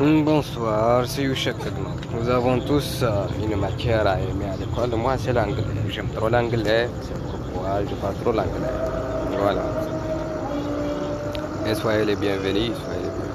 Mm, bonsoir, c'est Yushak Nous avons tous euh, une matière à aimer à l'école. Moi, c'est l'anglais. J'aime trop l'anglais. C'est pourquoi je parle trop l'anglais. Voilà. Et soyez les bienvenus. Soyez les bienvenus.